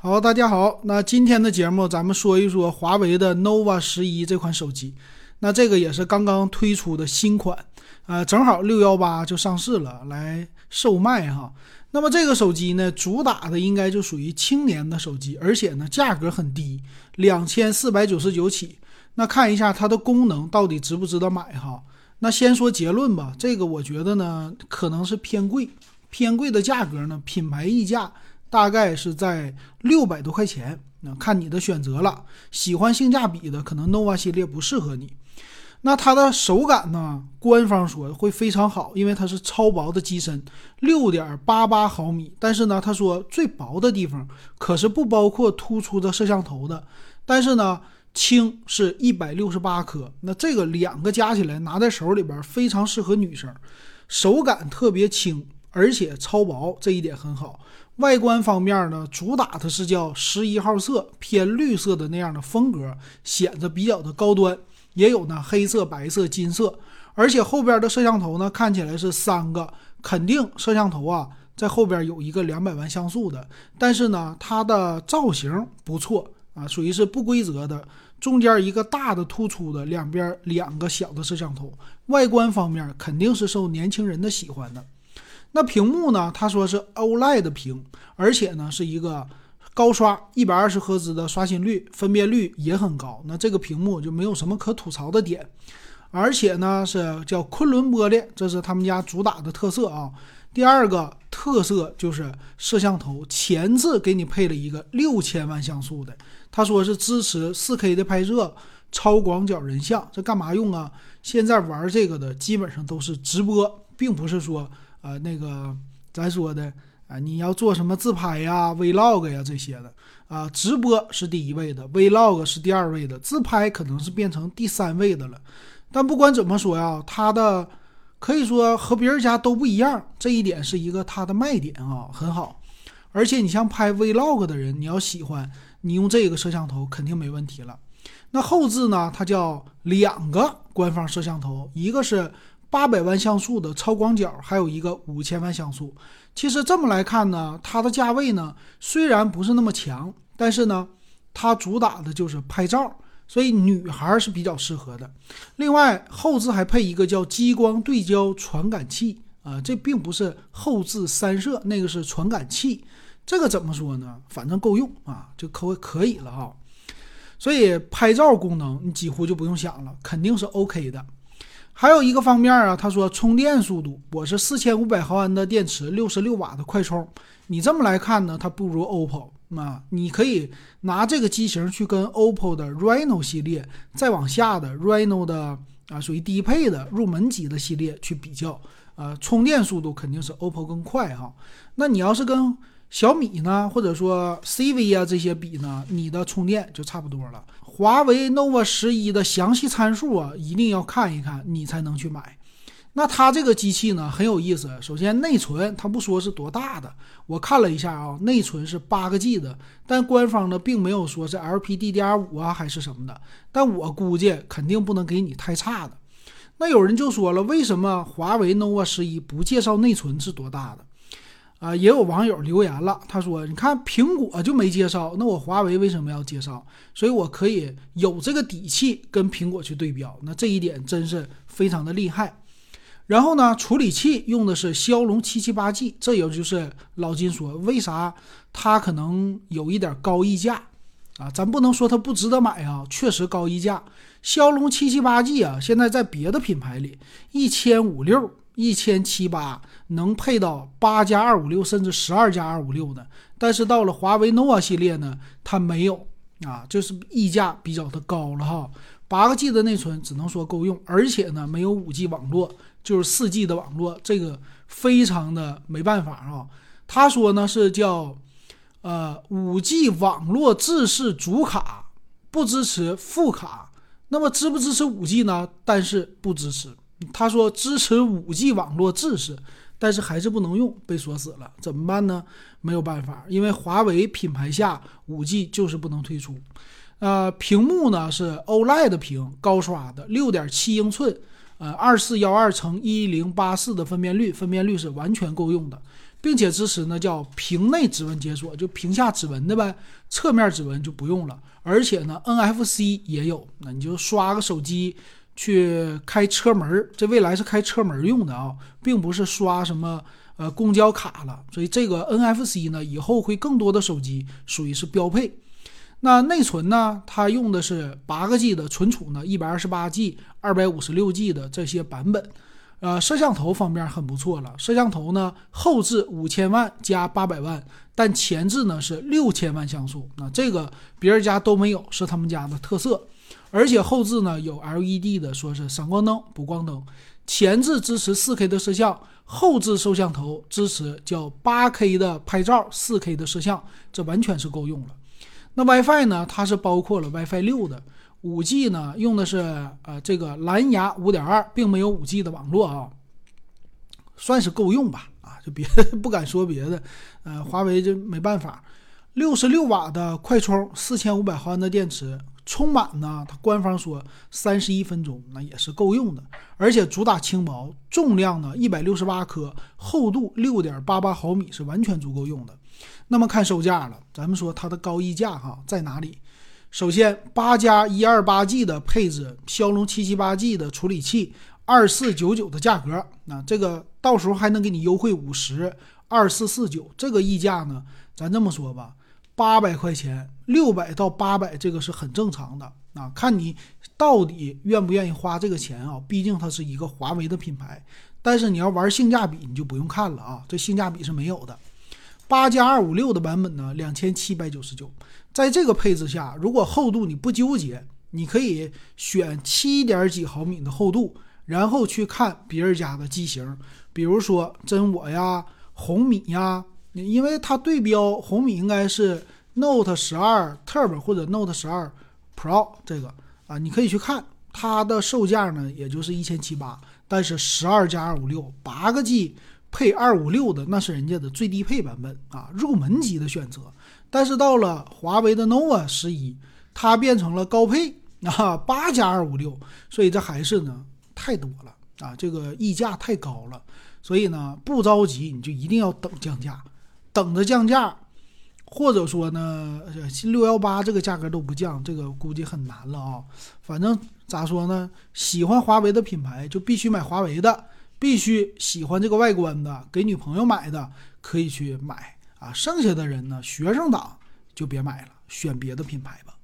好，大家好，那今天的节目咱们说一说华为的 nova 十一这款手机。那这个也是刚刚推出的新款，呃，正好六幺八就上市了，来售卖哈。那么这个手机呢，主打的应该就属于青年的手机，而且呢价格很低，两千四百九十九起。那看一下它的功能到底值不值得买哈？那先说结论吧，这个我觉得呢可能是偏贵，偏贵的价格呢，品牌溢价。大概是在六百多块钱，那看你的选择了。喜欢性价比的，可能 nova 系列不适合你。那它的手感呢？官方说会非常好，因为它是超薄的机身，六点八八毫米。但是呢，他说最薄的地方可是不包括突出的摄像头的。但是呢，轻是一百六十八克，那这个两个加起来拿在手里边非常适合女生，手感特别轻。而且超薄这一点很好。外观方面呢，主打的是叫十一号色，偏绿色的那样的风格，显得比较的高端。也有呢黑色、白色、金色。而且后边的摄像头呢，看起来是三个，肯定摄像头啊在后边有一个两百万像素的。但是呢，它的造型不错啊，属于是不规则的，中间一个大的突出的，两边两个小的摄像头。外观方面肯定是受年轻人的喜欢的。那屏幕呢？他说是 OLED 屏，而且呢是一个高刷，一百二十赫兹的刷新率，分辨率也很高。那这个屏幕就没有什么可吐槽的点，而且呢是叫昆仑玻璃，这是他们家主打的特色啊。第二个特色就是摄像头前置给你配了一个六千万像素的，他说是支持四 K 的拍摄，超广角人像。这干嘛用啊？现在玩这个的基本上都是直播，并不是说。呃，那个咱说的啊，你要做什么自拍呀、vlog 呀这些的啊，直播是第一位的，vlog 是第二位的，自拍可能是变成第三位的了。但不管怎么说呀，它的可以说和别人家都不一样，这一点是一个它的卖点啊，很好。而且你像拍 vlog 的人，你要喜欢，你用这个摄像头肯定没问题了。那后置呢，它叫两个官方摄像头，一个是。八百万像素的超广角，还有一个五千万像素。其实这么来看呢，它的价位呢虽然不是那么强，但是呢，它主打的就是拍照，所以女孩是比较适合的。另外后置还配一个叫激光对焦传感器啊，这并不是后置三摄，那个是传感器。这个怎么说呢？反正够用啊，就可可以了哈。所以拍照功能你几乎就不用想了，肯定是 OK 的。还有一个方面啊，他说充电速度，我是四千五百毫安的电池，六十六瓦的快充。你这么来看呢，它不如 OPPO 啊。你可以拿这个机型去跟 OPPO 的 Reno 系列，再往下的 Reno 的啊，属于低配的入门级的系列去比较，呃，充电速度肯定是 OPPO 更快哈。那你要是跟小米呢，或者说 CV 啊这些比呢，你的充电就差不多了。华为 nova 十一的详细参数啊，一定要看一看，你才能去买。那它这个机器呢很有意思。首先内存它不说是多大的，我看了一下啊，内存是八个 G 的，但官方呢并没有说是 LPDDR5 啊还是什么的。但我估计肯定不能给你太差的。那有人就说了，为什么华为 nova 十一不介绍内存是多大的？啊，也有网友留言了，他说：“你看苹果就没介绍，那我华为为什么要介绍？所以我可以有这个底气跟苹果去对标，那这一点真是非常的厉害。然后呢，处理器用的是骁龙七七八 G，这也就是老金说为啥它可能有一点高溢价啊？咱不能说它不值得买啊，确实高溢价。骁龙七七八 G 啊，现在在别的品牌里一千五六。”一千七八能配到八加二五六，甚至十二加二五六的，但是到了华为 nova 系列呢，它没有啊，就是溢价比较的高了哈。八个 G 的内存只能说够用，而且呢没有五 G 网络，就是四 G 的网络，这个非常的没办法啊。他说呢是叫呃五 G 网络制式主卡不支持副卡，那么支不支持五 G 呢？但是不支持。他说支持五 G 网络制式，但是还是不能用，被锁死了，怎么办呢？没有办法，因为华为品牌下五 G 就是不能推出。呃，屏幕呢是 OLED 屏，高刷的，六点七英寸，呃，二四幺二乘一零八四的分辨率，分辨率是完全够用的。并且支持呢叫屏内指纹解锁，就屏下指纹的呗，侧面指纹就不用了。而且呢 NFC 也有，那你就刷个手机去开车门，这未来是开车门用的啊，并不是刷什么呃公交卡了。所以这个 NFC 呢，以后会更多的手机属于是标配。那内存呢？它用的是八个 G 的存储呢，一百二十八 G、二百五十六 G 的这些版本。呃，摄像头方面很不错了。摄像头呢，后置五千万加八百万，但前置呢是六千万像素。那这个别人家都没有，是他们家的特色。而且后置呢有 LED 的，说是闪光灯、补光灯。前置支持四 K 的摄像，后置摄像头支持叫八 K 的拍照、四 K 的摄像，这完全是够用了。那 WiFi 呢？它是包括了 WiFi 六的，五 G 呢用的是呃这个蓝牙五点二，并没有五 G 的网络啊，算是够用吧啊，就别 不敢说别的，呃，华为就没办法。六十六瓦的快充，四千五百毫安的电池，充满呢，它官方说三十一分钟，那也是够用的，而且主打轻薄，重量呢一百六十八克，厚度六点八八毫米，是完全足够用的。那么看售价了，咱们说它的高溢价哈在哪里？首先，八加一二八 G 的配置，骁龙七七八 G 的处理器，二四九九的价格，那这个到时候还能给你优惠五十，二四四九，这个溢价呢，咱这么说吧，八百块钱，六百到八百，这个是很正常的啊，看你到底愿不愿意花这个钱啊，毕竟它是一个华为的品牌，但是你要玩性价比，你就不用看了啊，这性价比是没有的。八加二五六的版本呢，两千七百九十九。在这个配置下，如果厚度你不纠结，你可以选七点几毫米的厚度，然后去看别人家的机型，比如说真我呀、红米呀，因为它对标红米应该是 Note 十二 Turbo 或者 Note 十二 Pro 这个啊，你可以去看它的售价呢，也就是一千七八，但是十二加二五六八个 G。配二五六的那是人家的最低配版本啊，入门级的选择。但是到了华为的 nova 十一，它变成了高配啊，八加二五六，所以这还是呢太多了啊，这个溢价太高了。所以呢不着急，你就一定要等降价，等着降价，或者说呢新六幺八这个价格都不降，这个估计很难了啊。反正咋说呢，喜欢华为的品牌就必须买华为的。必须喜欢这个外观的，给女朋友买的可以去买啊。剩下的人呢，学生党就别买了，选别的品牌吧。